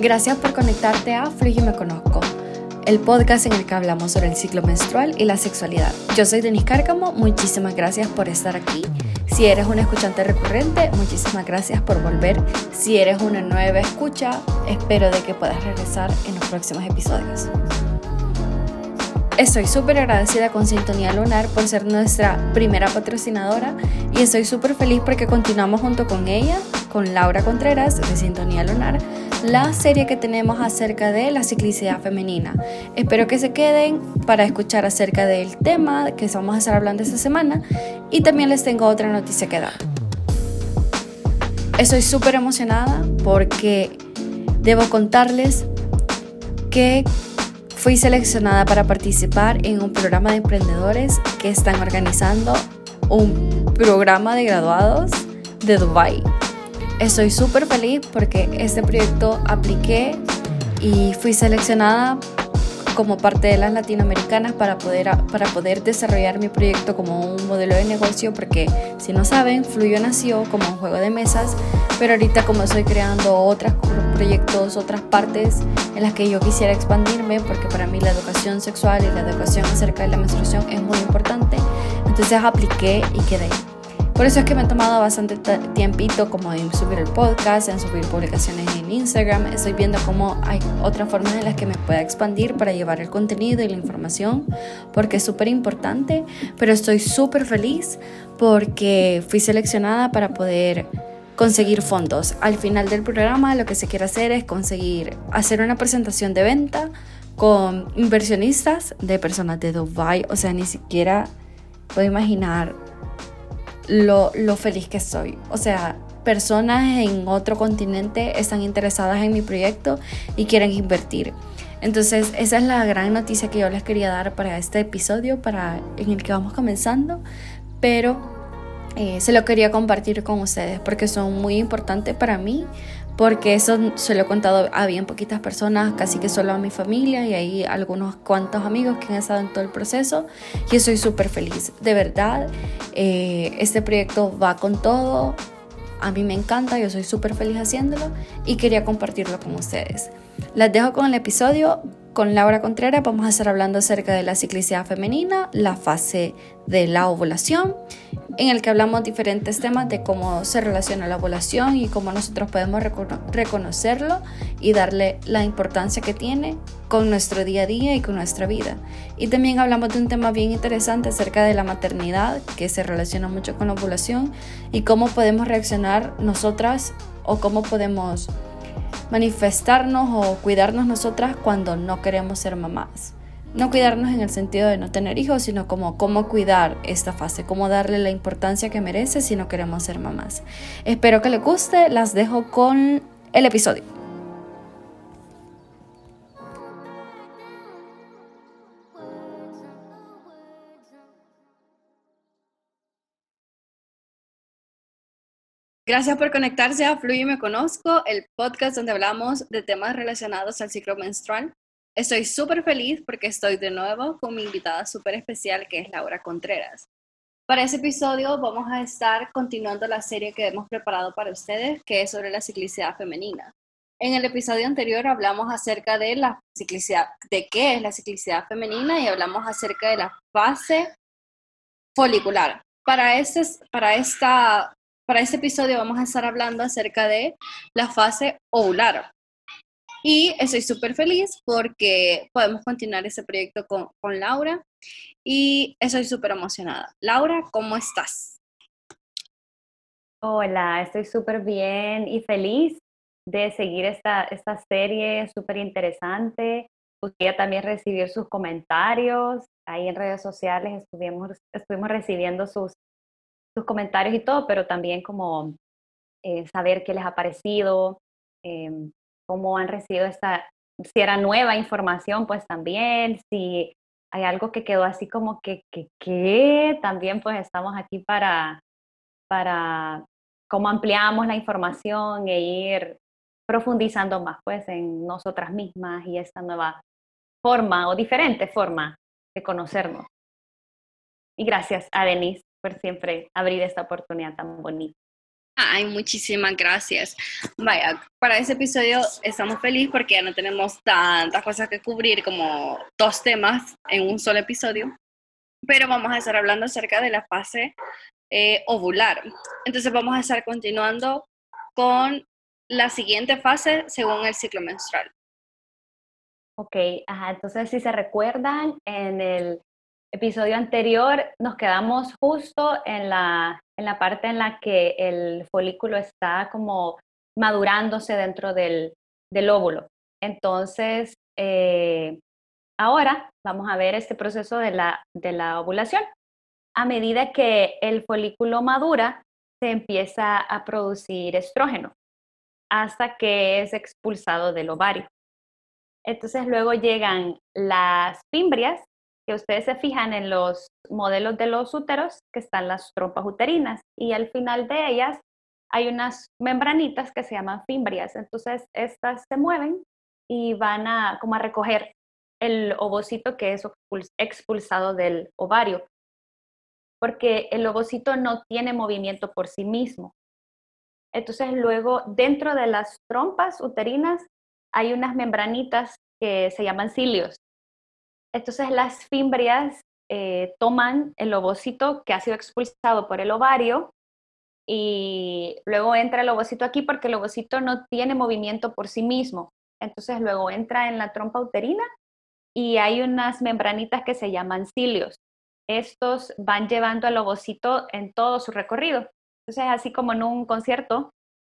Gracias por conectarte a Fluye y Me Conozco, el podcast en el que hablamos sobre el ciclo menstrual y la sexualidad. Yo soy Denise Cárcamo, muchísimas gracias por estar aquí. Si eres un escuchante recurrente, muchísimas gracias por volver. Si eres una nueva escucha, espero de que puedas regresar en los próximos episodios. Estoy súper agradecida con Sintonía Lunar por ser nuestra primera patrocinadora y estoy súper feliz porque continuamos junto con ella, con Laura Contreras de Sintonía Lunar, la serie que tenemos acerca de la ciclicidad femenina. Espero que se queden para escuchar acerca del tema que vamos a estar hablando esta semana y también les tengo otra noticia que dar. Estoy súper emocionada porque debo contarles que Fui seleccionada para participar en un programa de emprendedores que están organizando un programa de graduados de Dubai. Estoy súper feliz porque este proyecto apliqué y fui seleccionada como parte de las latinoamericanas para poder, para poder desarrollar mi proyecto como un modelo de negocio porque si no saben, Fluyo nació como un juego de mesas, pero ahorita como estoy creando otros proyectos, otras partes en las que yo quisiera expandirme porque para mí la educación sexual y la educación acerca de la menstruación es muy importante, entonces apliqué y quedé. Por eso es que me ha tomado bastante tiempito como en subir el podcast, en subir publicaciones en Instagram. Estoy viendo cómo hay otras formas en las que me pueda expandir para llevar el contenido y la información, porque es súper importante. Pero estoy súper feliz porque fui seleccionada para poder conseguir fondos. Al final del programa lo que se quiere hacer es conseguir hacer una presentación de venta con inversionistas de personas de Dubai. O sea, ni siquiera puedo imaginar lo, feliz que soy. O sea, personas en otro continente están interesadas en mi proyecto y quieren invertir. Entonces, esa es la gran noticia que yo les quería dar para este episodio, para en el que vamos comenzando, pero eh, se lo quería compartir con ustedes porque son muy importantes para mí, porque eso se lo he contado a bien poquitas personas, casi que solo a mi familia y hay algunos cuantos amigos que han estado en todo el proceso y estoy súper feliz. De verdad, eh, este proyecto va con todo, a mí me encanta, yo soy súper feliz haciéndolo y quería compartirlo con ustedes. Las dejo con el episodio con Laura Contreras. Vamos a estar hablando acerca de la ciclicidad femenina, la fase de la ovulación, en el que hablamos diferentes temas de cómo se relaciona la ovulación y cómo nosotros podemos reconocerlo y darle la importancia que tiene con nuestro día a día y con nuestra vida. Y también hablamos de un tema bien interesante acerca de la maternidad, que se relaciona mucho con la ovulación y cómo podemos reaccionar nosotras o cómo podemos manifestarnos o cuidarnos nosotras cuando no queremos ser mamás. No cuidarnos en el sentido de no tener hijos, sino como cómo cuidar esta fase, cómo darle la importancia que merece si no queremos ser mamás. Espero que les guste, las dejo con el episodio. Gracias por conectarse a Fluye Me Conozco, el podcast donde hablamos de temas relacionados al ciclo menstrual. Estoy súper feliz porque estoy de nuevo con mi invitada súper especial que es Laura Contreras. Para ese episodio vamos a estar continuando la serie que hemos preparado para ustedes, que es sobre la ciclicidad femenina. En el episodio anterior hablamos acerca de la ciclicidad, de qué es la ciclicidad femenina y hablamos acerca de la fase folicular. Para, este, para esta para este episodio vamos a estar hablando acerca de la fase ovular. Y estoy súper feliz porque podemos continuar ese proyecto con, con Laura y estoy súper emocionada. Laura, ¿cómo estás? Hola, estoy súper bien y feliz de seguir esta, esta serie súper interesante. Quería también recibir sus comentarios. Ahí en redes sociales estuvimos, estuvimos recibiendo sus, sus comentarios y todo, pero también como eh, saber qué les ha parecido, em, cómo han recibido esta, si era nueva información, pues también, si hay algo que quedó así como que, que, que también pues estamos aquí para, para cómo ampliamos la información e ir profundizando más pues en nosotras mismas y esta nueva forma o diferente forma de conocernos. Y gracias a Denise por siempre abrir esta oportunidad tan bonita. Ay, muchísimas gracias. Vaya, para este episodio estamos felices porque ya no tenemos tantas cosas que cubrir como dos temas en un solo episodio, pero vamos a estar hablando acerca de la fase eh, ovular. Entonces vamos a estar continuando con la siguiente fase según el ciclo menstrual. Ok, ajá, entonces si se recuerdan, en el episodio anterior nos quedamos justo en la, en la parte en la que el folículo está como madurándose dentro del, del óvulo. Entonces, eh, ahora vamos a ver este proceso de la, de la ovulación. A medida que el folículo madura, se empieza a producir estrógeno hasta que es expulsado del ovario. Entonces luego llegan las fimbrias, que ustedes se fijan en los modelos de los úteros, que están las trompas uterinas, y al final de ellas hay unas membranitas que se llaman fimbrias. Entonces estas se mueven y van a como a recoger el ovocito que es expulsado del ovario, porque el ovocito no tiene movimiento por sí mismo. Entonces luego dentro de las trompas uterinas hay unas membranitas que se llaman cilios. Entonces las fimbrias eh, toman el ovocito que ha sido expulsado por el ovario y luego entra el ovocito aquí porque el ovocito no tiene movimiento por sí mismo. Entonces luego entra en la trompa uterina y hay unas membranitas que se llaman cilios. Estos van llevando al ovocito en todo su recorrido. Entonces, así como en un concierto,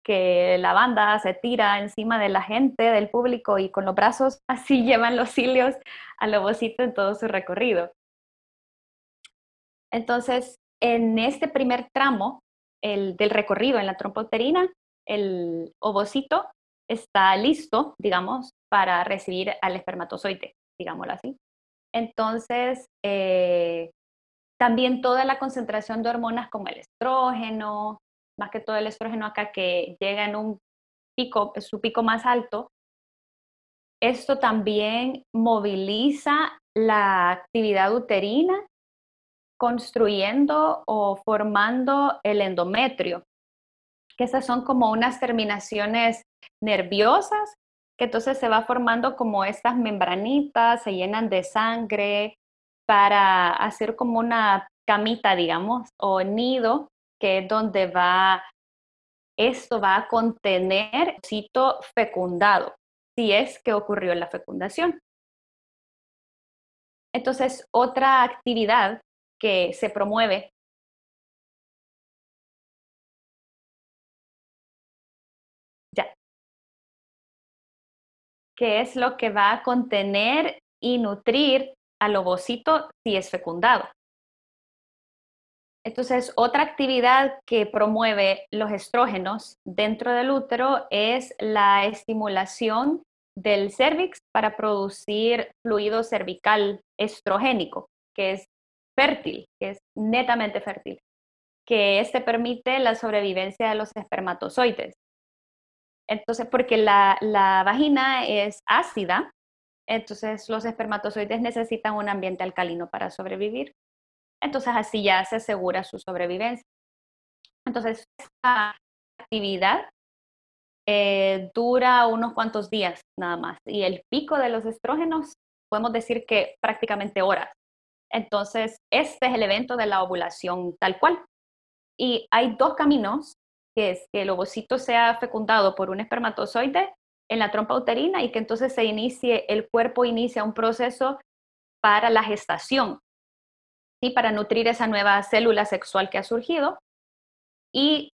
que la banda se tira encima de la gente, del público y con los brazos así llevan los cilios al ovocito en todo su recorrido. Entonces, en este primer tramo el, del recorrido en la trompa uterina, el ovocito está listo, digamos, para recibir al espermatozoide, digámoslo así. Entonces, eh, también toda la concentración de hormonas como el estrógeno, más que todo el estrógeno acá que llega en un pico, su pico más alto, esto también moviliza la actividad uterina construyendo o formando el endometrio, que esas son como unas terminaciones nerviosas, que entonces se va formando como estas membranitas, se llenan de sangre para hacer como una camita, digamos, o nido que es donde va, esto va a contener cito fecundado, si es que ocurrió la fecundación. Entonces, otra actividad que se promueve que es lo que va a contener y nutrir al ovocito si es fecundado. Entonces, otra actividad que promueve los estrógenos dentro del útero es la estimulación del cervix para producir fluido cervical estrogénico, que es fértil, que es netamente fértil, que este permite la sobrevivencia de los espermatozoides. Entonces, porque la, la vagina es ácida, entonces los espermatozoides necesitan un ambiente alcalino para sobrevivir. Entonces así ya se asegura su sobrevivencia. Entonces, esta actividad eh, dura unos cuantos días nada más y el pico de los estrógenos podemos decir que prácticamente horas. Entonces, este es el evento de la ovulación tal cual. Y hay dos caminos, que es que el ovocito sea fecundado por un espermatozoide en la trompa uterina y que entonces se inicie, el cuerpo inicia un proceso para la gestación, para nutrir esa nueva célula sexual que ha surgido. Y,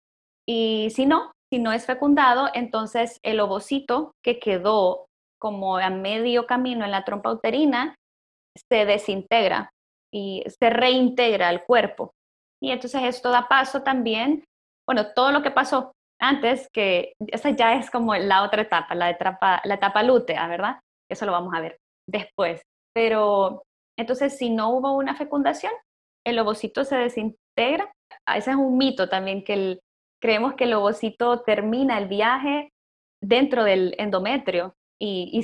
y si no, si no es fecundado, entonces el ovocito que quedó como a medio camino en la trompa uterina se desintegra y se reintegra al cuerpo. Y entonces esto da paso también, bueno, todo lo que pasó antes, que esa ya es como la otra etapa, la etapa, la etapa lútea, ¿verdad? Eso lo vamos a ver después. Pero entonces, si no hubo una fecundación, el ovocito se desintegra. Ah, ese es un mito también, que creemos que el ovocito termina el viaje dentro del endometrio y,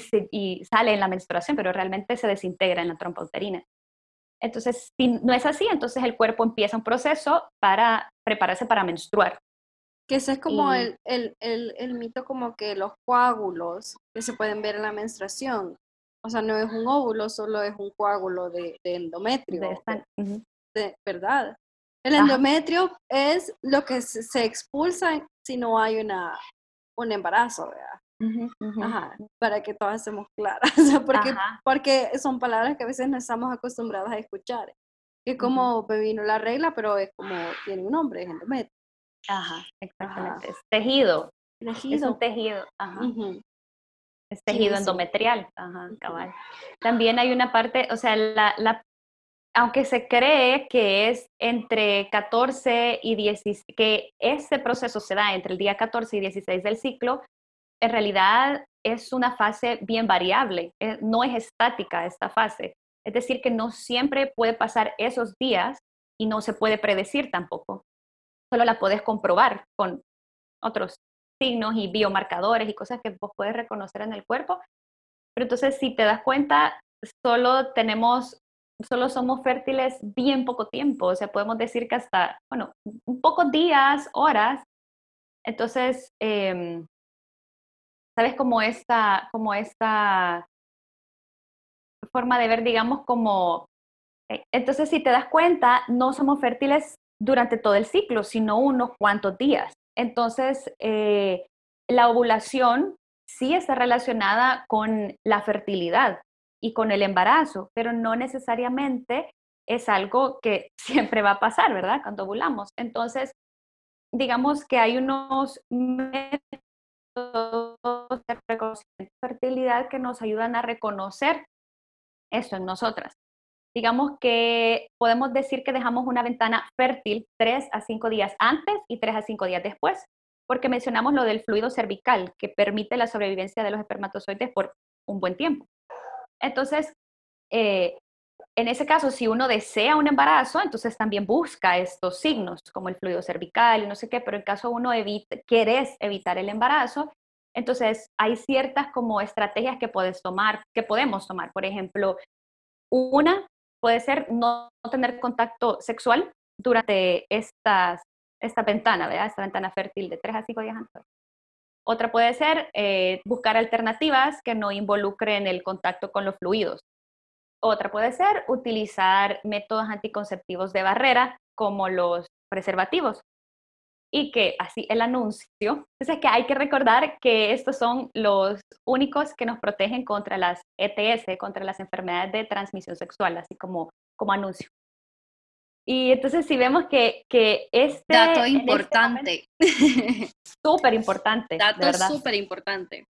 sale en la menstruación, pero realmente se desintegra en la trompa uterina. Entonces, si no es así, entonces el cuerpo empieza un proceso para prepararse para menstruar. Que ese es como el, el, el, el, mito como que los coágulos que se pueden ver en la menstruación. O sea, no es un óvulo, solo es un coágulo de, de endometrio. De ¿Verdad? El endometrio es lo que se, expulsa si no hay una, un embarazo, ¿verdad? Ajá, para que todas estemos claras, porque, porque son palabras que a veces no estamos acostumbradas a escuchar. Es como me vino la regla, pero es como tiene un nombre, es endometrio. Ajá, exactamente. Es tejido. tejido. Es un tejido. Ajá. Es tejido endometrial. Ajá, cabal. También hay una parte, o sea, la, la, aunque se cree que es entre 14 y 16, que ese proceso se da entre el día 14 y 16 del ciclo, en realidad es una fase bien variable, eh, no es estática esta fase. Es decir, que no siempre puede pasar esos días y no se puede predecir tampoco. Solo la puedes comprobar con otros signos y biomarcadores y cosas que vos puedes reconocer en el cuerpo. Pero entonces, si te das cuenta, solo tenemos, solo somos fértiles bien poco tiempo. O sea, podemos decir que hasta, bueno, pocos días, horas. Entonces, em, ¿sabes cómo esta, como esta forma de ver, digamos, como... Eh, entonces, si te das cuenta, no somos fértiles durante todo el ciclo, sino unos cuantos días. Entonces, eh, la ovulación sí está relacionada con la fertilidad y con el embarazo, pero no necesariamente es algo que siempre va a pasar, ¿verdad? Cuando ovulamos. Entonces, digamos que hay unos métodos de fertilidad que nos ayudan a reconocer eso en nosotras. Digamos que podemos decir que dejamos una ventana fértil 3 a 5 días antes y 3 a 5 días después, porque mencionamos lo del fluido cervical, que permite la sobrevivencia de los espermatozoides por un buen tiempo. Entonces, eh, en ese caso, si uno desea un embarazo, entonces también busca estos signos, como el fluido cervical y no sé qué, pero en caso uno evite, quieres evitar el embarazo, entonces, hay ciertas como estrategias que puedes tomar, que podemos tomar. Por ejemplo, una puede ser no tener contacto sexual durante estas, esta ventana, ¿verdad? Esta ventana fértil de 3 a 5 días antes. Otra puede ser eh, buscar alternativas que no involucren el contacto con los fluidos. Otra puede ser utilizar métodos anticonceptivos de barrera como los preservativos y que así el anuncio. Entonces que hay que recordar que estos son los únicos que nos protegen contra las ETS, contra las enfermedades de transmisión sexual, así como, como anuncio. Y entonces si vemos que, que este... Dato este importante. Súper importante. Dato súper importante.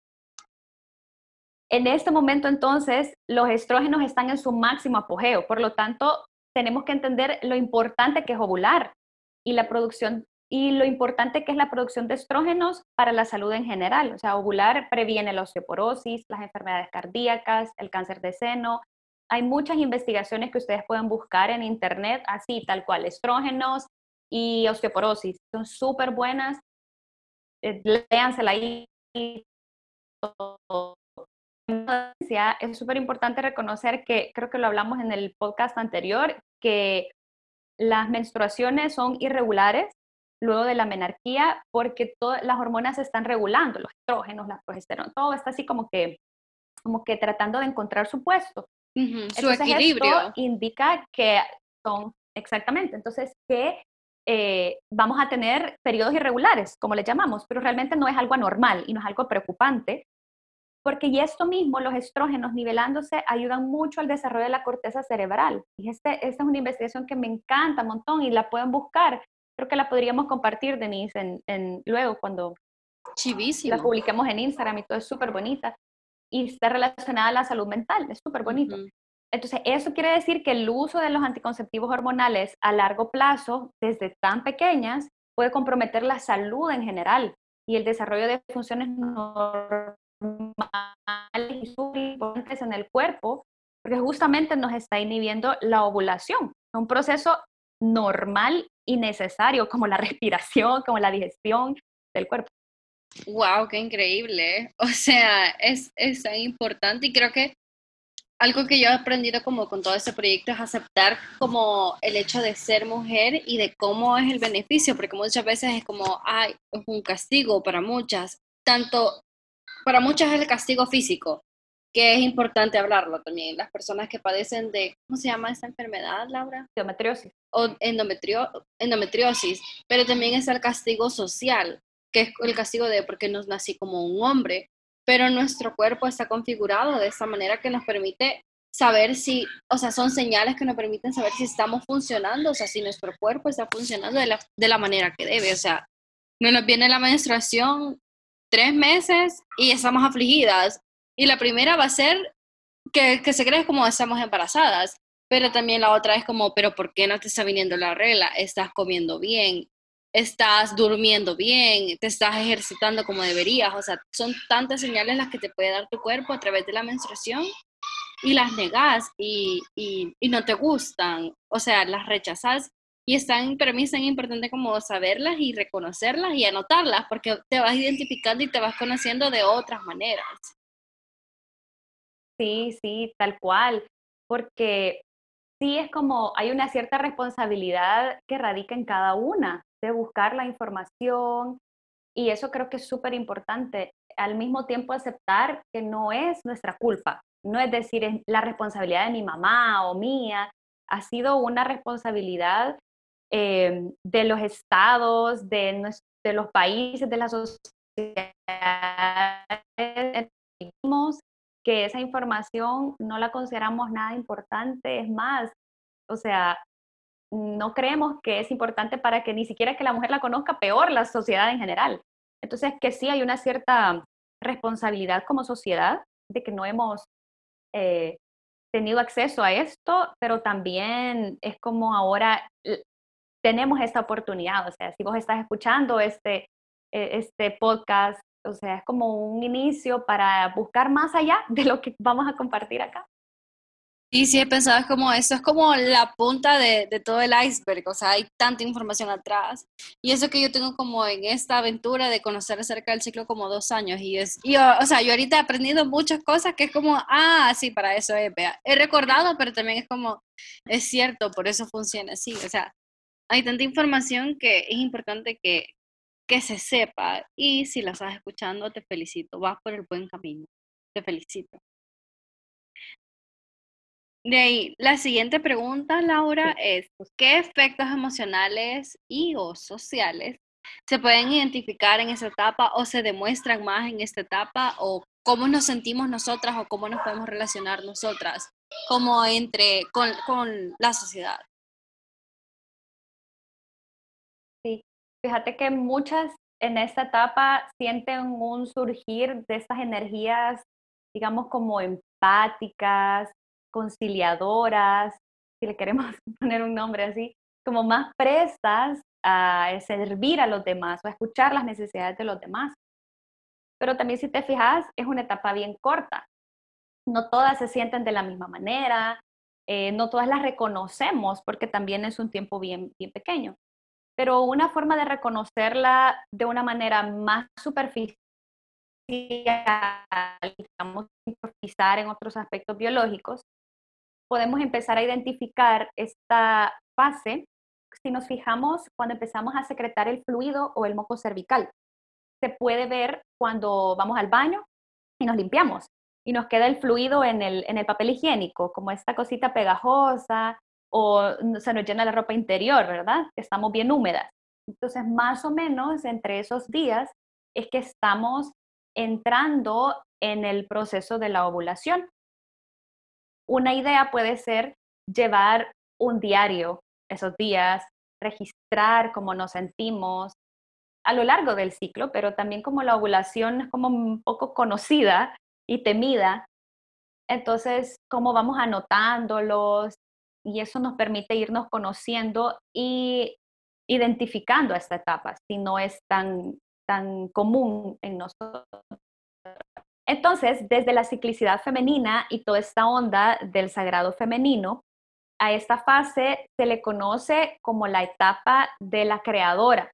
En este momento entonces los estrógenos están en su máximo apogeo, por lo tanto tenemos que entender lo importante que es ovular y la producción y lo importante que es la producción de estrógenos para la salud en general. O sea, ovular previene la osteoporosis, las enfermedades cardíacas, el cáncer de seno. Hay muchas investigaciones que ustedes pueden buscar en internet, así tal cual, estrógenos y osteoporosis. Son súper buenas. Eh, léansela ahí. Es súper importante reconocer que, creo que lo hablamos en el podcast anterior, que las menstruaciones son irregulares luego de la menarquía porque todas las hormonas se están regulando, los estrógenos, la progesterona, todo está así como que, como que tratando de encontrar su puesto. su equilibrio. Esto indica que son, exactamente, entonces que eh, vamos a tener periodos irregulares, como le llamamos, pero realmente no es algo anormal y no es algo preocupante, porque y esto mismo, los estrógenos nivelándose, ayudan mucho al desarrollo de la corteza cerebral. Y este, esta es una investigación que me encanta un montón y la pueden buscar creo que la podríamos compartir, Denise, en, en luego cuando Chivísimo. la publiquemos en Instagram y todo es súper bonita. Y está relacionada a la salud mental, es súper bonito. Entonces, eso quiere decir que el uso de los anticonceptivos hormonales a largo plazo, desde tan pequeñas, puede comprometer la salud en general y el desarrollo de funciones normales y súper importantes en el cuerpo, porque justamente nos está inhibiendo la ovulación. Un proceso normal y necesario, como la respiración, como la digestión del cuerpo. ¡Wow! ¡Qué increíble! O sea, es, es tan importante y creo que algo que yo he aprendido como con todo este proyecto es aceptar como el hecho de ser mujer y de cómo es el beneficio, porque muchas veces es como, ay, es un castigo para muchas, tanto para muchas es el castigo físico, que es importante hablarlo también. Las personas que padecen de, ¿cómo se llama esta enfermedad, Laura? Endometriosis. O endometrio, endometriosis, pero también es el castigo social, que es el castigo de porque nos nací como un hombre, pero nuestro cuerpo está configurado de esta manera que nos permite saber si, o sea, son señales que nos permiten saber si estamos funcionando, o sea, si nuestro cuerpo está funcionando de la, de la manera que debe, o sea, no nos viene la menstruación tres meses y estamos afligidas, y la primera va a ser que, que se cree como estamos embarazadas, pero también la otra es como, pero ¿por qué no te está viniendo la regla? Estás comiendo bien, estás durmiendo bien, te estás ejercitando como deberías. O sea, son tantas señales las que te puede dar tu cuerpo a través de la menstruación y las negas y, y, y no te gustan. O sea, las rechazas y están, para mí es tan importante como saberlas y reconocerlas y anotarlas porque te vas identificando y te vas conociendo de otras maneras. Sí, sí, tal cual, porque sí es como hay una cierta responsabilidad que radica en cada una de buscar la información y eso creo que es súper importante. Al mismo tiempo aceptar que no es nuestra culpa, no es decir, es la responsabilidad de mi mamá o mía, ha sido una responsabilidad eh, de los estados, de, de los países, de las sociedades que esa información no la consideramos nada importante, es más, o sea, no creemos que es importante para que ni siquiera que la mujer la conozca, peor la sociedad en general. Entonces, que sí hay una cierta responsabilidad como sociedad de que no hemos eh, tenido acceso a esto, pero también es como ahora tenemos esta oportunidad, o sea, si vos estás escuchando este, e, este podcast o sea, es como un inicio para buscar más allá de lo que vamos a compartir acá. Sí, sí, he pensado, es como eso, es como la punta de, de, todo el iceberg, o sea, hay tanta información atrás. Y eso que yo tengo como en esta aventura de conocer acerca del ciclo como dos años. Y es, y, o sea, yo ahorita he aprendido muchas cosas que es como, ah, sí, para eso es, vea. He recordado, pero también es como, es cierto, por eso funciona así. O sea, hay tanta información que es importante que, que se sepa. Y si la estás escuchando, te felicito. Vas por el buen camino. Te felicito. De ahí, la siguiente pregunta, Laura, es, pues, ¿qué efectos emocionales y o sociales se pueden identificar en esta etapa o se demuestran más en esta etapa o cómo nos sentimos nosotras o cómo nos podemos relacionar nosotras como entre con, con la sociedad? Fíjate que muchas en esta etapa sienten un surgir de estas energías, digamos, como empáticas, conciliadoras, si le queremos poner un nombre así, como más prestas a servir a los demás o a escuchar las necesidades de los demás. Pero también si te fijas, es una etapa bien corta. No todas se sienten de la misma manera, eh, no todas las reconocemos porque también es un tiempo bien, bien pequeño pero una forma de reconocerla de una manera más superficial, digamos, improvisar en otros aspectos biológicos, podemos empezar a identificar esta fase si nos fijamos cuando empezamos a secretar el fluido o el moco cervical. Se puede ver cuando vamos al baño y nos limpiamos y nos queda el fluido en el, en el papel higiénico, como esta cosita pegajosa o se nos llena la ropa interior, ¿verdad? Estamos bien húmedas. Entonces, más o menos entre esos días es que estamos entrando en el proceso de la ovulación. Una idea puede ser llevar un diario esos días, registrar cómo nos sentimos a lo largo del ciclo, pero también como la ovulación es como un poco conocida y temida, entonces cómo vamos anotándolos, y eso nos permite irnos conociendo y identificando esta etapa, si no es tan, tan común en nosotros. Entonces, desde la ciclicidad femenina y toda esta onda del sagrado femenino, a esta fase se le conoce como la etapa de la creadora,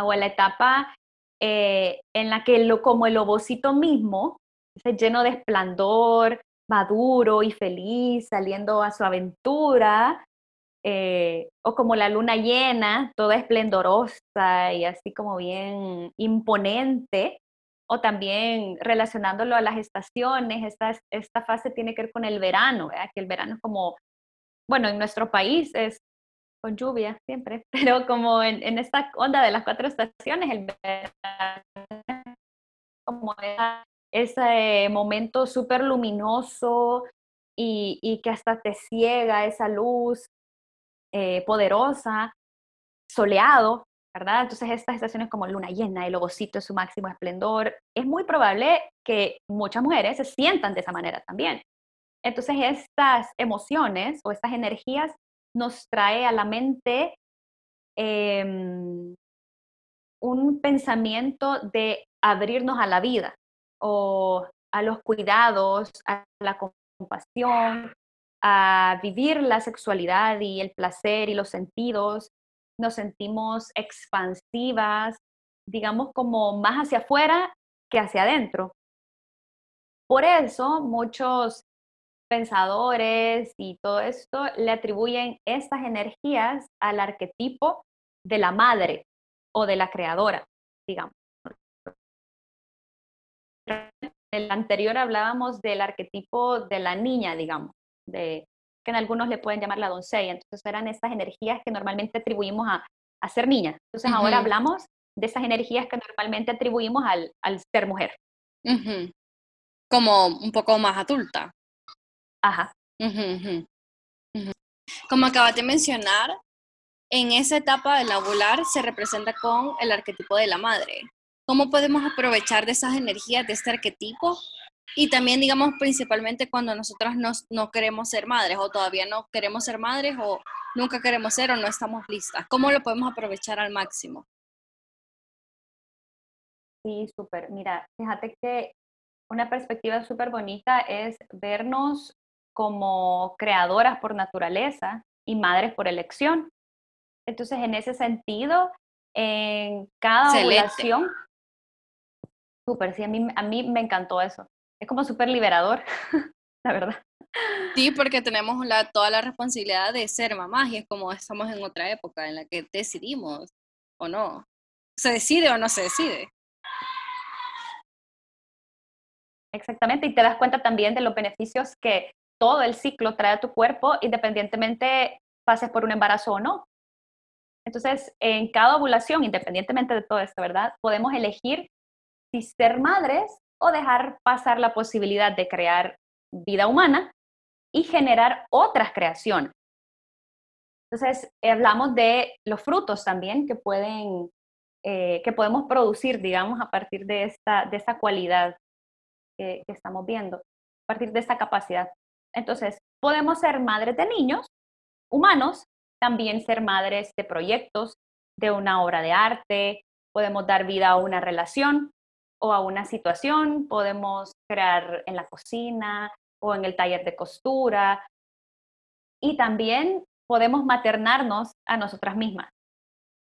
o la etapa eh, en la que como el ovocito mismo, lleno de esplendor, maduro y feliz, saliendo a su aventura, eh, o como la luna llena, toda esplendorosa y así como bien imponente, o también relacionándolo a las estaciones, esta, esta fase tiene que ver con el verano, que el verano es como, bueno, en nuestro país es con lluvia siempre, pero como en, en esta onda de las cuatro estaciones, el verano como ese momento súper luminoso y, y, que hasta te ciega esa luz eh, poderosa, soleado, ¿verdad? Entonces estas estaciones como luna llena, el lobocito es su máximo esplendor, es muy probable que muchas mujeres se sientan de esa manera también. Entonces estas emociones o estas energías nos trae a la mente em, un pensamiento de abrirnos a la vida o a los cuidados, a la compasión, a vivir la sexualidad y el placer y los sentidos. Nos sentimos expansivas, digamos como más hacia afuera que hacia adentro. Por eso muchos pensadores y todo esto le atribuyen estas energías al arquetipo de la madre o de la creadora, digamos. El anterior hablábamos del arquetipo de la niña, digamos, de, que en algunos le pueden llamar la doncella. Entonces eran estas energías que normalmente atribuimos a, a ser niña. Entonces ahora hablamos de esas energías que normalmente atribuimos al, al ser mujer. Como un poco más adulta. Ajá. Como acabas de mencionar, en esa etapa del ovular se representa con el arquetipo de la madre. ¿Cómo podemos aprovechar de esas energías de este arquetipo? Y también, digamos, principalmente cuando nosotras no queremos ser madres o todavía no queremos ser madres o nunca queremos ser o no estamos listas. ¿Cómo lo podemos aprovechar al máximo? Sí, súper. Mira, fíjate que una perspectiva súper bonita es vernos como creadoras por naturaleza y madres por elección. Entonces, en ese sentido, en cada ovulación, súper, sí, a mí, a mí me encantó eso. Es como súper liberador, la verdad. Sí, porque tenemos la, toda la responsabilidad de ser mamás y es como estamos en otra época en la que decidimos o no. ¿Se decide o no se decide? Exactamente, y te das cuenta también de los beneficios que todo el ciclo trae a tu cuerpo, independientemente pases por un embarazo o no. Entonces, en cada ovulación, independientemente de todo esto, ¿verdad? Podemos elegir si ser madres o dejar pasar la posibilidad de crear vida humana y generar otras creaciones. Entonces, hablamos de los frutos también que pueden, eh, que podemos producir, digamos, a partir de esta, de esta cualidad que, que estamos viendo, a partir de esta capacidad. Entonces, podemos ser madres de niños humanos, también ser madres de proyectos, de una obra de arte, podemos dar vida a una relación o a una situación, podemos crear en la cocina o en el taller de costura y también podemos maternarnos a nosotras mismas.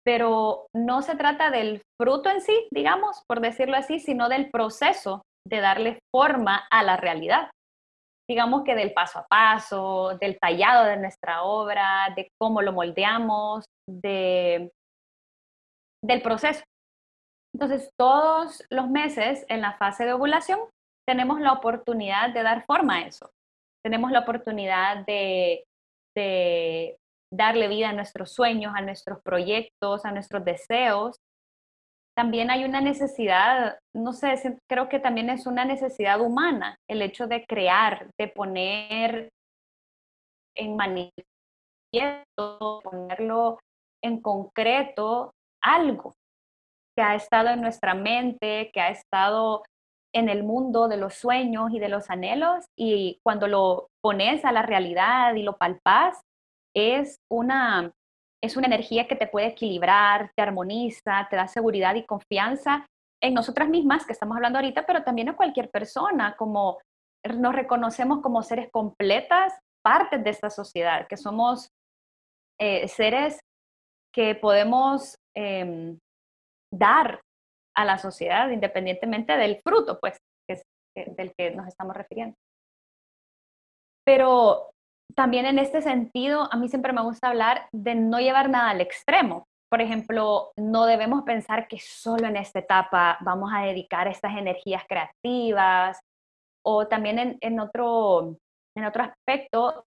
Pero no se trata del fruto en sí, digamos, por decirlo así, sino del proceso de darle forma a la realidad digamos que del paso a paso, del tallado de nuestra obra, de cómo lo moldeamos, de, del proceso. Entonces, todos los meses en la fase de ovulación tenemos la oportunidad de dar forma a eso. Tenemos la oportunidad de, de darle vida a nuestros sueños, a nuestros proyectos, a nuestros deseos también hay una necesidad, no sé, creo que también es una necesidad humana el hecho de crear, de poner en manifiesto, ponerlo en concreto algo que ha estado en nuestra mente, que ha estado en el mundo de los sueños y de los anhelos y cuando lo pones a la realidad y lo palpas, es una es una energía que te puede equilibrar, te armoniza, te da seguridad y confianza en nosotras mismas, que estamos hablando ahorita, pero también en cualquier persona, como nos reconocemos como seres completas, partes de esta sociedad, que somos eh, seres que podemos em, dar a la sociedad independientemente del fruto, pues, que es, del que nos estamos refiriendo. Pero también en este sentido, a mí siempre me gusta hablar de no llevar nada al extremo. Por ejemplo, no debemos pensar que solo en esta etapa vamos a dedicar estas energías creativas o también en, otro, en otro aspecto,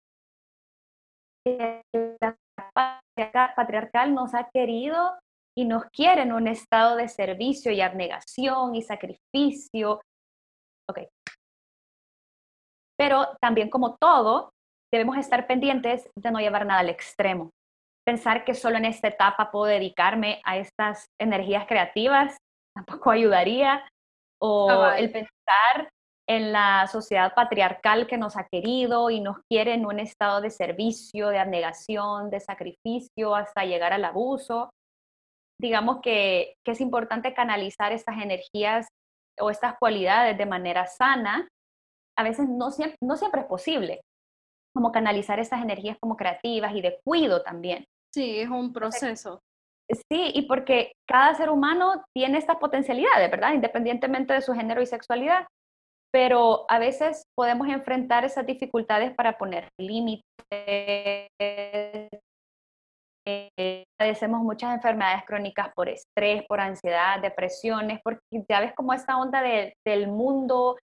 la patriarcal nos ha querido y nos quiere en un estado de servicio y abnegación y sacrificio. Ok. Pero también como todo, debemos estar pendientes de no llevar nada al extremo. Pensar que solo en esta etapa puedo dedicarme a estas energías creativas tampoco ayudaría. O el pensar en la sociedad patriarcal que nos ha querido y nos quiere en un estado de servicio, de abnegación, de sacrificio, hasta llegar al abuso. Digamos que, es importante canalizar estas energías o estas cualidades de manera sana. A veces no siempre, no siempre es posible, como canalizar estas energías como creativas y de cuido también. Sí, es un proceso. Sí, y porque cada ser humano tiene estas potencialidades, ¿verdad? Independientemente de su género y sexualidad pero a veces podemos enfrentar esas dificultades para poner límites. Eh, padecemos muchas enfermedades crónicas por estrés, por ansiedad, depresiones, porque ya ves cómo esta onda del mundo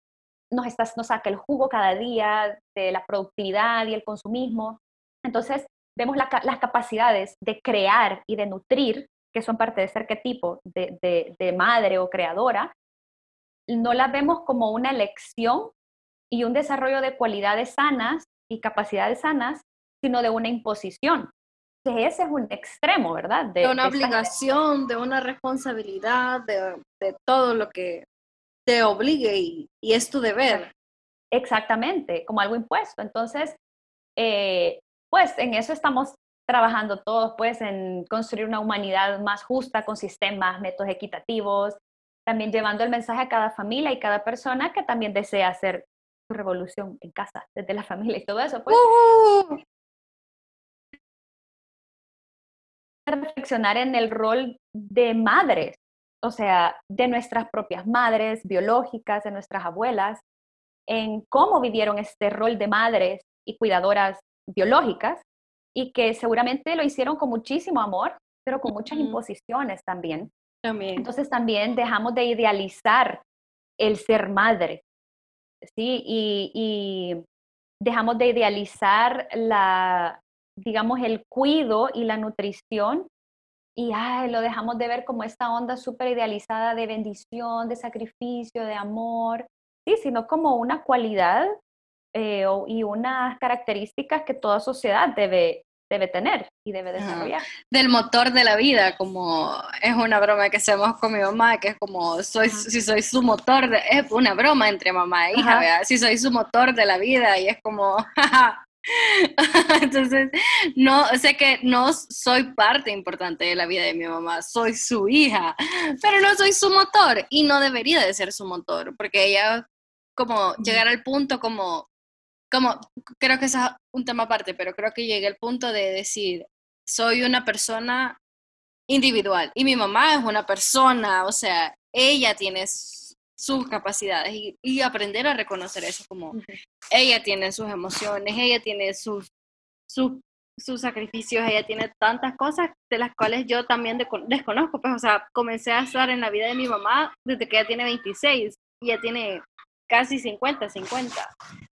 nos, está, nos saca el jugo cada día de la productividad y el consumismo. Entonces, vemos las capacidades de crear y de nutrir, que son parte de ese arquetipo de, de, de madre o creadora, no la vemos como una elección y un desarrollo de cualidades sanas y capacidades sanas, sino de una imposición. Ese es un extremo, ¿verdad? De, una obligación, de una responsabilidad, de, todo lo que te obligue y, es tu deber. Exactamente, como algo impuesto. Entonces, eh, pues en eso estamos trabajando todos, pues en construir una humanidad más justa con sistemas, métodos equitativos, también llevando el mensaje a cada familia y cada persona que también desea hacer su revolución en casa, desde la familia y todo eso. Pues, reflexionar en el rol de madres, o sea, de nuestras propias madres biológicas, de nuestras abuelas, en cómo vivieron este rol de madres y cuidadoras biológicas y que seguramente lo hicieron con muchísimo amor, pero con muchas imposiciones también. Entonces también dejamos de idealizar el ser madre, ¿sí? Y, dejamos de idealizar la, digamos, el cuido y la nutrición y ay, lo dejamos de ver como esta onda súper idealizada de bendición, de sacrificio, de amor, sí, sino como una cualidad eh, y unas características que toda sociedad debe, debe tener y debe desarrollar. Del motor de la vida, como es una broma que hacemos con mi mamá, que es como, soy, si soy su motor, de, es una broma entre mamá e hija, si soy su motor de la vida y es como, entonces, no, sé que no soy parte importante de la vida de mi mamá, soy su hija, pero no soy su motor y no debería de ser su motor, porque ella como llegar al punto como como, creo que es un tema aparte, pero creo que llegué al punto de decir, soy una persona individual y mi mamá es una persona, o sea, ella tiene sus capacidades y, aprender a reconocer eso como ella tiene sus emociones, ella tiene sus, sus, sus, sacrificios, ella tiene tantas cosas de las cuales yo también desconozco, pues, o sea, comencé a estar en la vida de mi mamá desde que ella tiene 26 y ella tiene casi 50, 50.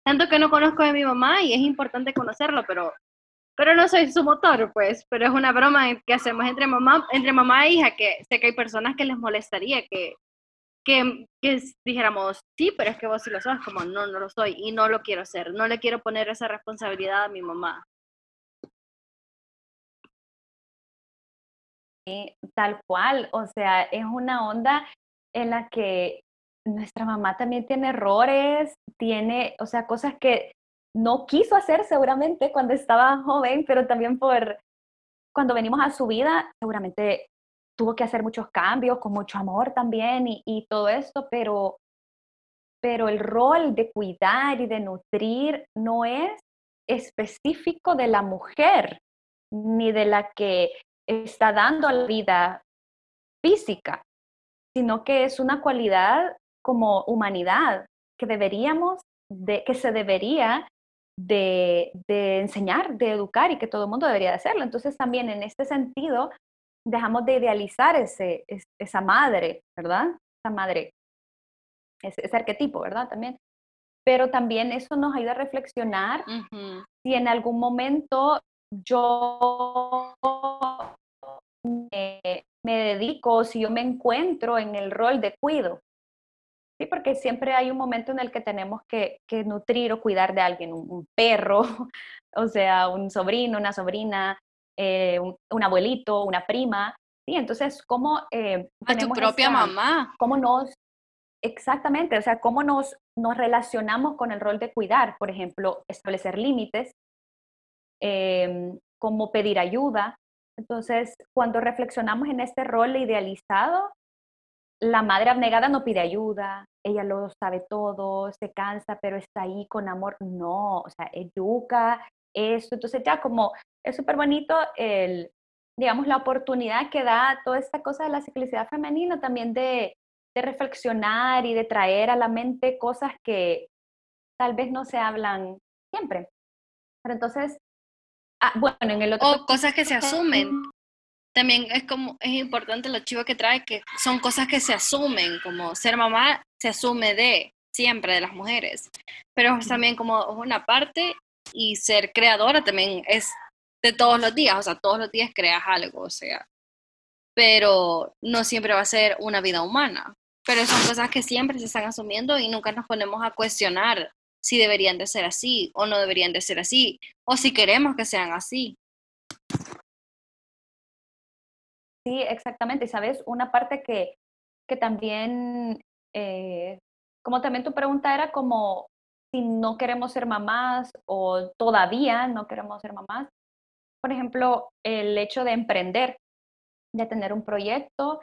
Tanto que no conozco de mi mamá y es importante conocerlo, pero, pero no soy su motor, pues. Pero es una broma que hacemos entre mamá, entre mamá e hija, que sé que hay personas que les molestaría que, que, dijéramos, sí, pero es que vos sí lo sos, como no, no lo soy y no lo quiero ser, no le quiero poner esa responsabilidad a mi mamá. tal cual, o sea, es una onda en la que nuestra mamá también tiene errores, tiene, o sea, cosas que no quiso hacer seguramente cuando estaba joven, pero también por cuando venimos a su vida, seguramente tuvo que hacer muchos cambios con mucho amor también y, todo esto, pero, pero el rol de cuidar y de nutrir no es específico de la mujer ni de la que está dando la vida física, sino que es una cualidad como humanidad que deberíamos, de, que se debería de, enseñar, de educar y que todo el mundo debería de hacerlo. Entonces también en este sentido dejamos de idealizar ese, esa madre, ¿verdad? Esa madre, ese, arquetipo, ¿verdad? También. Pero también eso nos ayuda a reflexionar si en algún momento yo me, me dedico, si yo me encuentro en el rol de cuido, Sí, porque siempre hay un momento en el que tenemos que, nutrir o cuidar de alguien, un, perro, o sea, un sobrino, una sobrina, eh, un, abuelito, una prima. Sí, entonces, ¿cómo... Eh, a tu propia mamá. ¿Cómo nos... Exactamente, o sea, cómo nos, nos relacionamos con el rol de cuidar, por ejemplo, establecer límites, em, cómo pedir ayuda. Entonces, cuando reflexionamos en este rol idealizado, la madre abnegada no pide ayuda, ella lo sabe todo, se cansa, pero está ahí con amor. No, o sea, educa, eso. Entonces ya como es súper bonito el, digamos, la oportunidad que da toda esta cosa de la ciclicidad femenina también de, de reflexionar y de traer a la mente cosas que tal vez no se hablan siempre. Pero entonces, ah, bueno, en el otro... O cosas que se asumen. También es como, es importante lo chivo que trae, que son cosas que se asumen, como ser mamá se asume de siempre de las mujeres, pero es también como una parte y ser creadora también es de todos los días, o sea, todos los días creas algo, o sea, pero no siempre va a ser una vida humana, pero son cosas que siempre se están asumiendo y nunca nos ponemos a cuestionar si deberían de ser así o no deberían de ser así, o si queremos que sean así. Sí, exactamente. Y sabes, una parte que, que también, eh, como también tu pregunta era como si no queremos ser mamás o todavía no queremos ser mamás. Por ejemplo, el hecho de emprender, de tener un proyecto,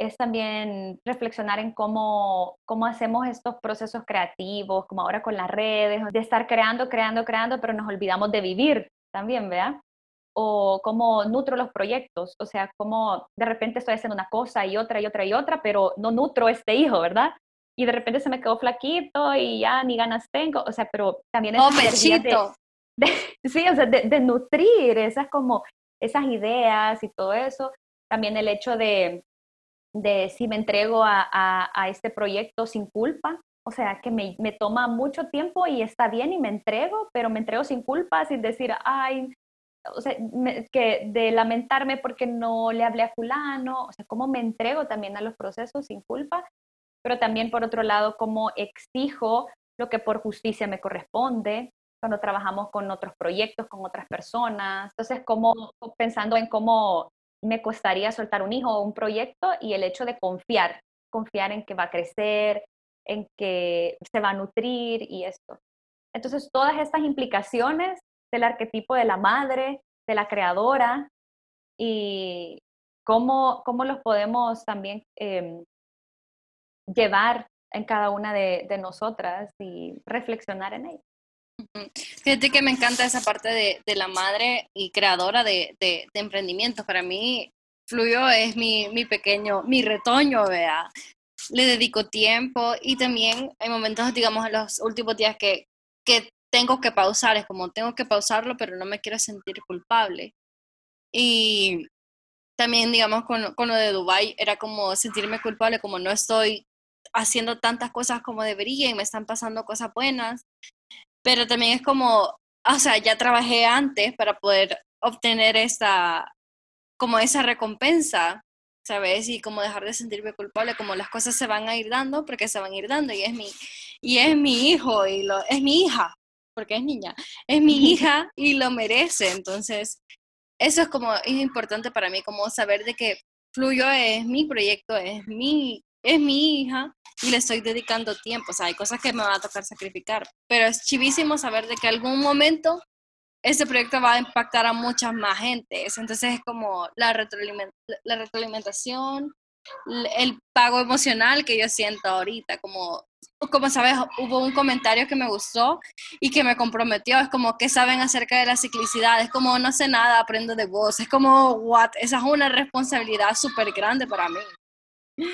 es también reflexionar en cómo, cómo hacemos estos procesos creativos, como ahora con las redes, de estar creando, creando, creando, pero nos olvidamos de vivir también, ¿verdad? o cómo nutro los proyectos, o sea, cómo de repente estoy haciendo una cosa y otra y otra y otra, pero no nutro este hijo, ¿verdad? Y de repente se me quedó flaquito y ya ni ganas tengo, o sea, pero también es oh, de, de, sí, o sea, de, nutrir esas como esas ideas y todo eso, también el hecho de, de si me entrego a, a, este proyecto sin culpa, o sea, que me, me, toma mucho tiempo y está bien y me entrego, pero me entrego sin culpa, sin decir, ay, o sea, que de lamentarme porque no le hablé a fulano, o sea, cómo me entrego también a los procesos sin culpa, pero también por otro lado, cómo exijo lo que por justicia me corresponde cuando trabajamos con otros proyectos, con otras personas. Entonces, como pensando en cómo me costaría soltar un hijo o un proyecto y el hecho de confiar, confiar en que va a crecer, en que se va a nutrir y esto. Entonces, todas estas implicaciones del arquetipo de la madre, de la creadora y cómo, cómo los podemos también em, llevar en cada una de, nosotras y reflexionar en ello. Fíjate que me encanta esa parte de, la madre y creadora de, de, emprendimientos. Para mí, Fluyo es mi, mi pequeño, mi retoño, vea. Le dedico tiempo y también hay momentos, digamos, en los últimos días que, que tengo que pausar, es como tengo que pausarlo, pero no me quiero sentir culpable. Y también, digamos, con, con lo de Dubai era como sentirme culpable, como no estoy haciendo tantas cosas como debería y me están pasando cosas buenas, pero también es como, o sea, ya trabajé antes para poder obtener esa, como esa recompensa, ¿sabes? Y como dejar de sentirme culpable, como las cosas se van a ir dando porque se van a ir dando y es mi, y es mi hijo y lo, es mi hija, porque es niña, es mi hija y lo merece. Entonces, eso es como, es importante para mí, como saber de que Fluyo es mi proyecto, es mi, es mi hija y le estoy dedicando tiempo. O sea, hay cosas que me va a tocar sacrificar, pero es chivísimo saber de que algún momento ese proyecto va a impactar a muchas más gentes. Entonces es como la, la retroalimentación, el pago emocional que yo siento ahorita, como como sabes, hubo un comentario que me gustó y que me comprometió. Es como, ¿qué saben acerca de la ciclicidad? Es como, no sé nada, aprendo de vos. Es como, what? Esa es una responsabilidad súper grande para mí.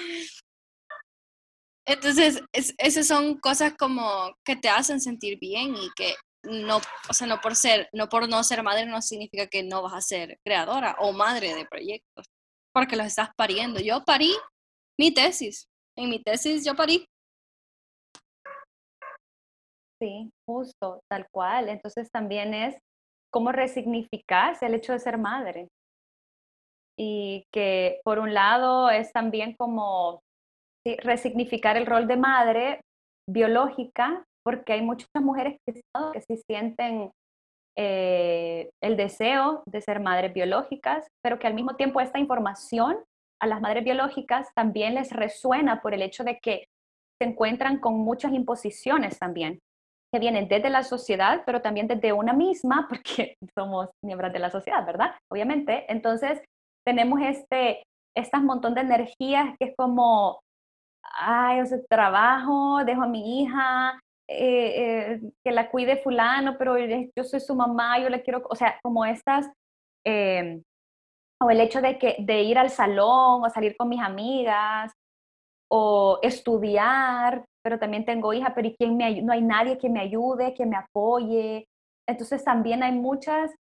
Entonces, esas son cosas como que te hacen sentir bien y que no, o sea, no por ser, no por no ser madre no significa que no vas a ser creadora o madre de proyectos, porque los estás pariendo. Yo parí mi tesis, en mi tesis yo parí. Sí, justo, tal cual. Entonces también es cómo resignificas el hecho de ser madre. Y que por un lado es también como resignificar el rol de madre biológica, porque hay muchas mujeres que, que sí sienten eh, el deseo de ser madres biológicas, pero que al mismo tiempo esta información a las madres biológicas también les resuena por el hecho de que se encuentran con muchas imposiciones también, que vienen desde la sociedad, pero también desde una misma, porque somos miembros de la sociedad, ¿verdad? Obviamente. Entonces, tenemos este, estas montón de energías que es como, ay, o sea, trabajo, dejo a mi hija, eh, eh, que la cuide fulano, pero yo soy su mamá, yo le quiero, o sea, como estas, eh, o el hecho de, que, de ir al salón o salir con mis amigas o estudiar, pero también tengo hija, pero ¿y quién me, no hay nadie que me ayude, que me apoye. Entonces también hay muchas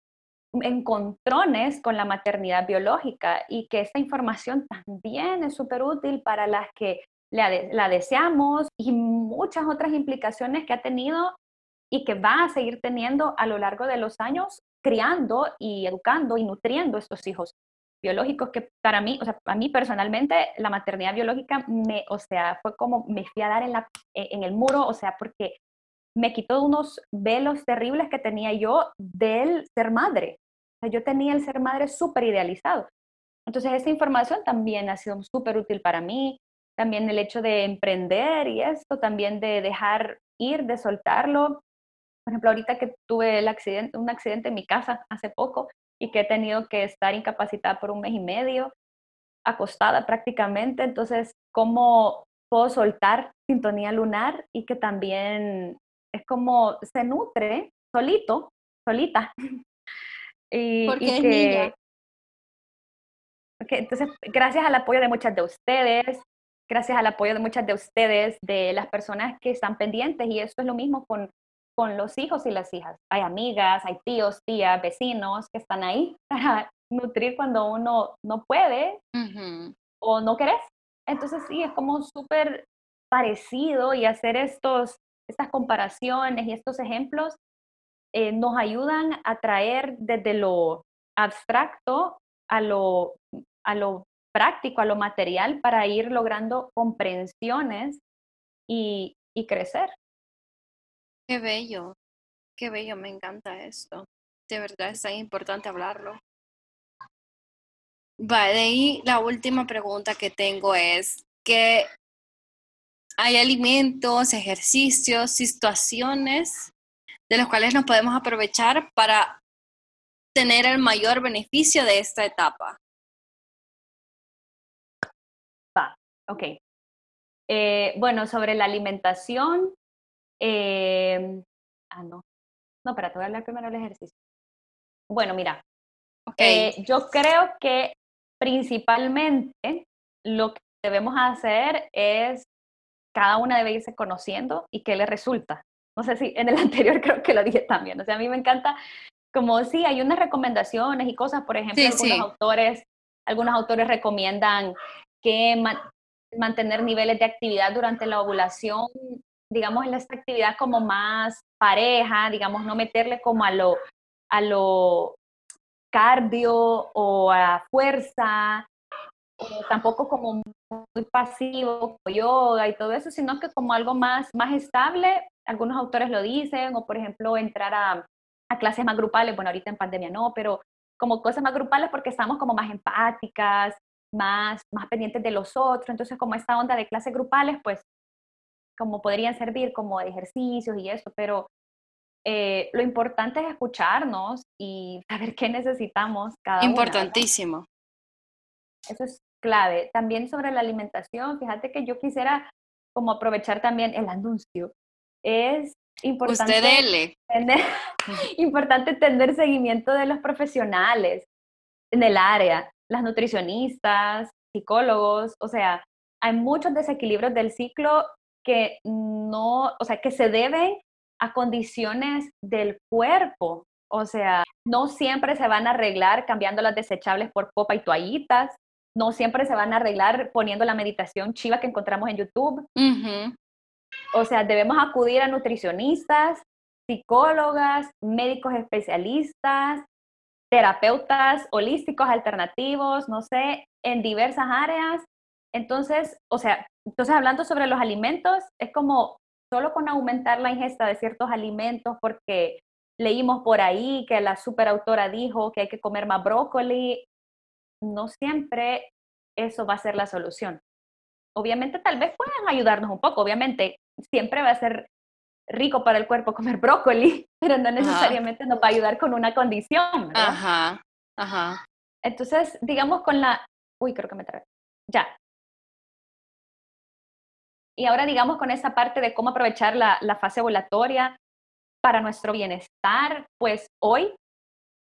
encontrones con la maternidad biológica y que esta información también es súper útil para las que la, deseamos y muchas otras implicaciones que ha tenido y que va a seguir teniendo a lo largo de los años criando y educando y nutriendo estos hijos biológicos que para mí, o sea, a mí personalmente la maternidad biológica me, o sea, fue como me fui a dar en, la, en el muro, o sea, porque me quitó unos velos terribles que tenía yo del ser madre. O sea, yo tenía el ser madre súper idealizado. Entonces, esta información también ha sido súper útil para mí también el hecho de emprender y esto, también de dejar ir, de soltarlo. Por ejemplo, ahorita que tuve el accidente, un accidente en mi casa hace poco y que he tenido que estar incapacitada por un mes y medio, acostada prácticamente, entonces, ¿cómo puedo soltar sintonía lunar y que también es como se nutre solito, solita? y, Porque que, entonces, gracias al apoyo de muchas de ustedes, gracias al apoyo de muchas de ustedes, de las personas que están pendientes, y esto es lo mismo con, con los hijos y las hijas. Hay amigas, hay tíos, tías, vecinos que están ahí para nutrir cuando uno no puede o no querés. Entonces sí, es como súper parecido y hacer estos, estas comparaciones y estos ejemplos eh, nos ayudan a traer desde lo abstracto a lo, a lo práctico, a lo material, para ir logrando comprensiones y, crecer. Qué bello, qué bello, me encanta esto. De verdad es tan importante hablarlo. Va, de ahí la última pregunta que tengo es que hay alimentos, ejercicios, situaciones de los cuales nos podemos aprovechar para tener el mayor beneficio de esta etapa. Ok. Eh, bueno, sobre la alimentación. Eh, ah, no. No, espera, te voy a hablar primero del ejercicio. Bueno, mira. Okay. Eh, yo creo que principalmente lo que debemos hacer es cada una debe irse conociendo y qué le resulta. No sé si en el anterior creo que lo dije también. O sea, a mí me encanta, como sí, hay unas recomendaciones y cosas, por ejemplo, algunos autores, algunos autores recomiendan que mantener niveles de actividad durante la ovulación, digamos, en esta actividad como más pareja, digamos, no meterle como a lo, a lo cardio o a fuerza, tampoco como muy pasivo, como yoga y todo eso, sino que como algo más, más estable, algunos autores lo dicen, o por ejemplo entrar a, a clases más grupales, bueno, ahorita en pandemia no, pero como cosas más grupales porque estamos como más empáticas, más, más pendientes de los otros. Entonces, como esta onda de clases grupales, pues, como podrían servir como ejercicios y eso, pero eh, lo importante es escucharnos y saber qué necesitamos cada Importantísimo. Eso es clave. También sobre la alimentación, fíjate que yo quisiera como aprovechar también el anuncio. Es importante, tener, importante tener seguimiento de los profesionales en el área las nutricionistas, psicólogos, o sea, hay muchos desequilibrios del ciclo que no, o sea, que se deben a condiciones del cuerpo. O sea, no siempre se van a arreglar cambiando las desechables por copa y toallitas. No siempre se van a arreglar poniendo la meditación chiva que encontramos en YouTube. O sea, debemos acudir a nutricionistas, psicólogas, médicos especialistas, terapeutas holísticos alternativos, no sé, en diversas áreas. Entonces, o sea, entonces hablando sobre los alimentos, es como solo con aumentar la ingesta de ciertos alimentos porque leímos por ahí que la superautora dijo que hay que comer más brócoli, no siempre eso va a ser la solución. Obviamente tal vez puedan ayudarnos un poco, obviamente siempre va a ser rico para el cuerpo comer brócoli, pero no necesariamente nos va a ayudar con una condición. Ajá, ajá. Entonces, digamos con la... Uy, creo que me trae. Ya. Y ahora digamos con esa parte de cómo aprovechar la, la fase ovulatoria para nuestro bienestar, pues hoy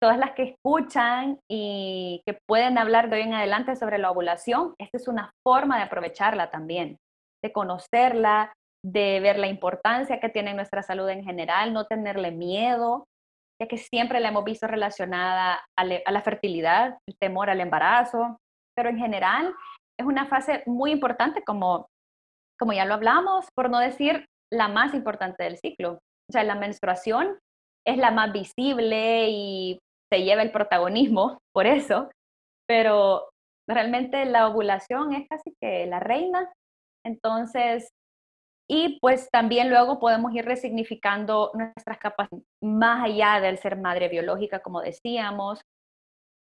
todas las que escuchan y que pueden hablar de hoy en adelante sobre la ovulación, esta es una forma de aprovecharla también, de conocerla, de ver la importancia que tiene nuestra salud en general, no tenerle miedo, ya que siempre la hemos visto relacionada a, la fertilidad, el temor al embarazo, pero en general es una fase muy importante, como, como ya lo hablamos, por no decir la más importante del ciclo. O sea, la menstruación es la más visible y se lleva el protagonismo por eso, pero realmente la ovulación es casi que la reina. Entonces, y pues también luego podemos ir resignificando nuestras capacidades más allá del ser madre biológica, como decíamos,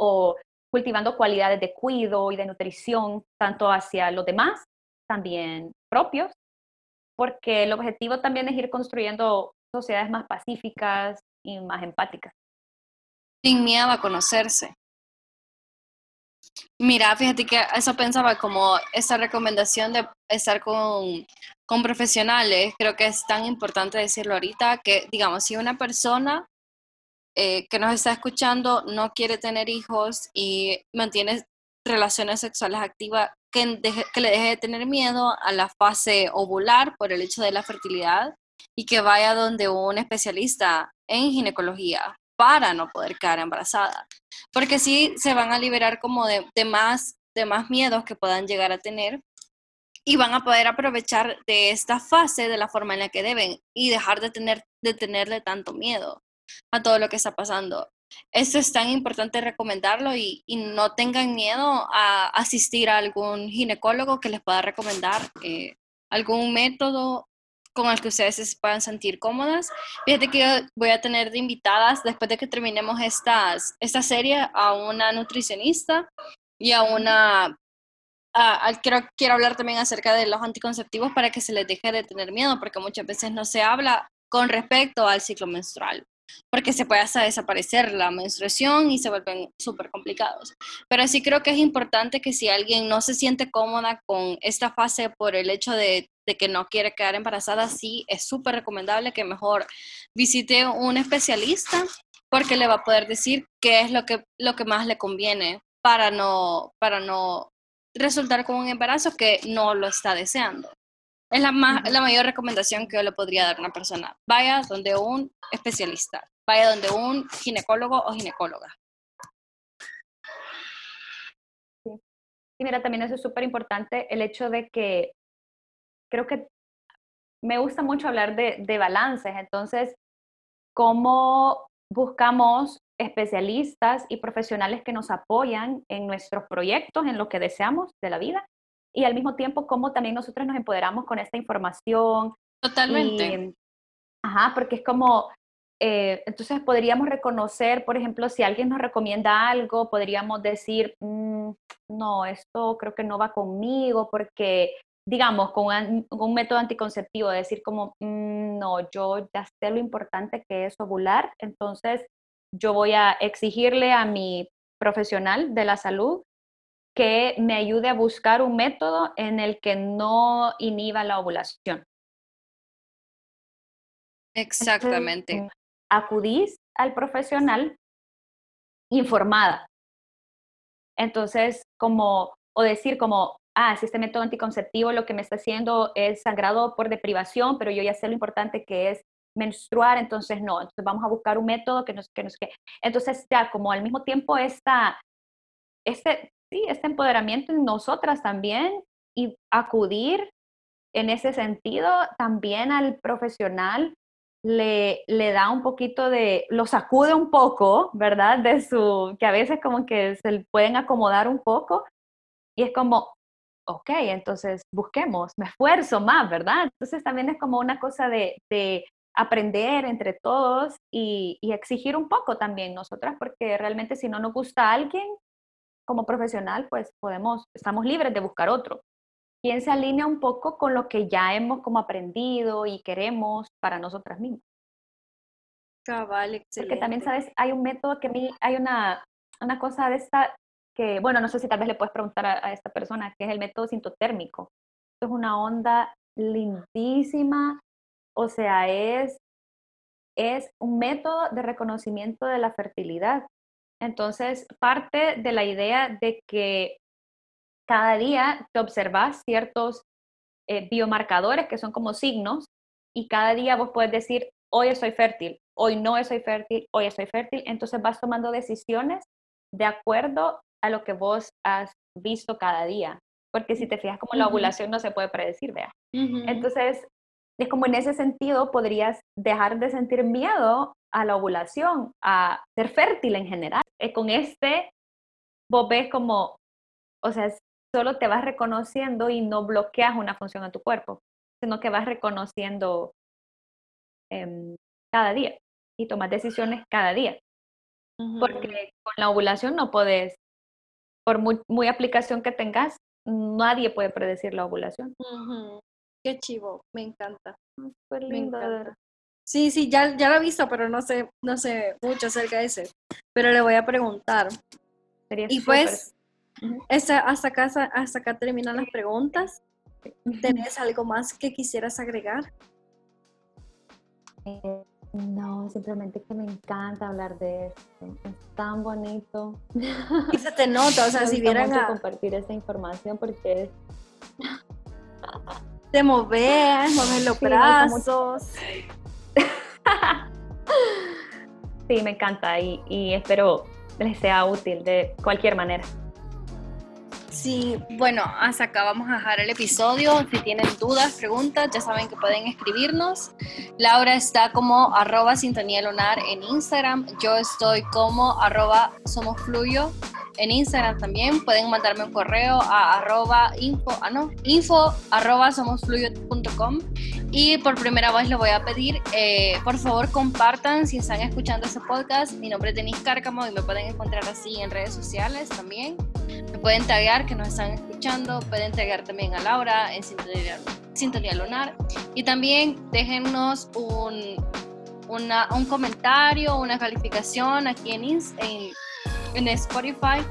o cultivando cualidades de cuidado y de nutrición, tanto hacia los demás, también propios, porque el objetivo también es ir construyendo sociedades más pacíficas y más empáticas. Sin miedo a conocerse. Mira, fíjate que eso pensaba como esa recomendación de estar con, con profesionales, creo que es tan importante decirlo ahorita, que digamos, si una persona eh, que nos está escuchando no quiere tener hijos y mantiene relaciones sexuales activas, que, que le deje de tener miedo a la fase ovular por el hecho de la fertilidad y que vaya donde un especialista en ginecología para no poder quedar embarazada. Porque sí se van a liberar como de, más, de más miedos que puedan llegar a tener y van a poder aprovechar de esta fase de la forma en la que deben y dejar de, tener, de tenerle tanto miedo a todo lo que está pasando. Esto es tan importante recomendarlo y, no tengan miedo a asistir a algún ginecólogo que les pueda recomendar eh, algún método con el que ustedes se puedan sentir cómodas. Fíjate que voy a tener de invitadas después de que terminemos estas, esta serie a una nutricionista y a una... quiero, quiero hablar también acerca de los anticonceptivos para que se les deje de tener miedo, porque muchas veces no se habla con respecto al ciclo menstrual porque se puede hasta desaparecer la menstruación y se vuelven súper complicados. Pero sí creo que es importante que si alguien no se siente cómoda con esta fase por el hecho de de que no quiere quedar embarazada, sí es súper recomendable que mejor visite un especialista porque le va a poder decir qué es lo que, lo que más le conviene para no, para no resultar con un embarazo que no lo está deseando. Es la, más, la mayor recomendación que yo le podría dar a una persona. Vaya donde un especialista, vaya donde un ginecólogo o ginecóloga. Sí, mira, también eso es súper importante, el hecho de que creo que me gusta mucho hablar de, balances, entonces, ¿cómo buscamos especialistas y profesionales que nos apoyan en nuestros proyectos, en lo que deseamos de la vida? Y al mismo tiempo, cómo también nosotros nos empoderamos con esta información. Totalmente. ajá, porque es como, eh, entonces podríamos reconocer, por ejemplo, si alguien nos recomienda algo, podríamos decir, mm, no, esto creo que no va conmigo porque digamos, con un, método anticonceptivo, decir como, mm, no, yo ya sé lo importante que es ovular, entonces yo voy a exigirle a mi profesional de la salud que me ayude a buscar un método en el que no inhiba la ovulación. Exactamente. acudís al profesional informada. Entonces, como, o decir como, ah, si este método anticonceptivo lo que me está haciendo es sangrado por deprivación, pero yo ya sé lo importante que es menstruar, entonces no, entonces vamos a buscar un método que nos, que nos, que, entonces ya como al mismo tiempo esta, este, sí, este empoderamiento en nosotras también y acudir en ese sentido también al profesional le, le da un poquito de, lo sacude un poco, ¿verdad? De su, que a veces como que se pueden acomodar un poco y es como, ok, entonces busquemos, me esfuerzo más, ¿verdad? Entonces también es como una cosa de, de aprender entre todos y, y, exigir un poco también nosotras, porque realmente si no nos gusta a alguien como profesional, pues podemos, estamos libres de buscar otro. Quien se alinea un poco con lo que ya hemos como aprendido y queremos para nosotras mismas. Cabal, excelente. Porque también, ¿sabes? Hay un método que a mí, hay una, una cosa de esta que, bueno, no sé si tal vez le puedes preguntar a, esta persona, que es el método sintotérmico. Es una onda lindísima, o sea, es, es un método de reconocimiento de la fertilidad. Entonces, parte de la idea de que cada día te observas ciertos eh, biomarcadores que son como signos y cada día vos puedes decir, hoy soy fértil, hoy no soy fértil, hoy soy fértil. Entonces vas tomando decisiones de acuerdo a lo que vos has visto cada día. Porque si te fijas como la ovulación no se puede predecir, vea. Entonces, es como en ese sentido podrías dejar de sentir miedo a la ovulación, a ser fértil en general. Y con este, vos ves como, o sea, solo te vas reconociendo y no bloqueas una función en tu cuerpo, sino que vas reconociendo em, cada día y tomas decisiones cada día. Porque con la ovulación no puedes por muy, aplicación que tengas, nadie puede predecir la ovulación. Qué chivo, me encanta. Súper lindo. Sí, sí, ya, ya lo he visto, pero no sé, no sé mucho acerca de ese. Pero le voy a preguntar. y pues, hasta, acá, hasta acá terminan las preguntas. ¿Tenés algo más que quisieras agregar? Eh, no, simplemente que me encanta hablar de esto. Es tan bonito. Y se te nota, o sea, si vieran a compartir esta información porque es te moves, moves los brazos. sí, me encanta y, y espero les sea útil de cualquier manera. Sí, bueno, hasta acá vamos a dejar el episodio. Si tienen dudas, preguntas, ya saben que pueden escribirnos. Laura está como arroba sintonía lunar en Instagram. Yo estoy como arroba somos fluyo en Instagram también. Pueden mandarme un correo a arroba info, ah, no, info arroba somosfluyo.com. Y por primera vez les voy a pedir, eh, por favor, compartan si están escuchando este podcast. Mi nombre es Denise Cárcamo y me pueden encontrar así en redes sociales también. Me pueden taguear que nos están escuchando, pueden taguear también a Laura en Sintonía, Sintonía Lunar y también déjennos un, un comentario, una calificación aquí en, en, en Spotify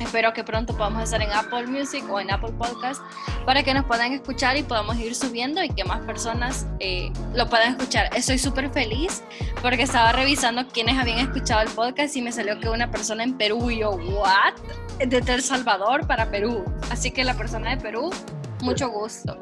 Espero que pronto podamos estar en Apple Music o en Apple Podcast para que nos puedan escuchar y podamos ir subiendo y que más personas eh, lo puedan escuchar. Estoy súper feliz porque estaba revisando quiénes habían escuchado el podcast y me salió que una persona en Perú y yo, ¿what? De El Salvador para Perú. Así que la persona de Perú, mucho gusto.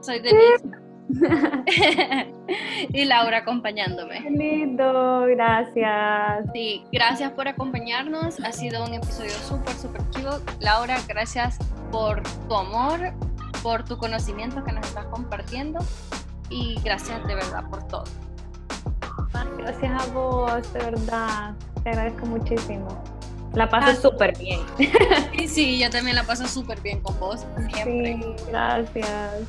Soy Denise. y Laura acompañándome. lindo, gracias. Sí, gracias por acompañarnos. Ha sido un episodio súper, súper chivo. Laura, gracias por tu amor, por tu conocimiento que nos estás compartiendo y gracias de verdad por todo. Gracias a vos, de verdad. Te agradezco muchísimo. La paso súper bien. Sí, sí, yo también la paso súper bien con vos. Siempre. Sí, gracias.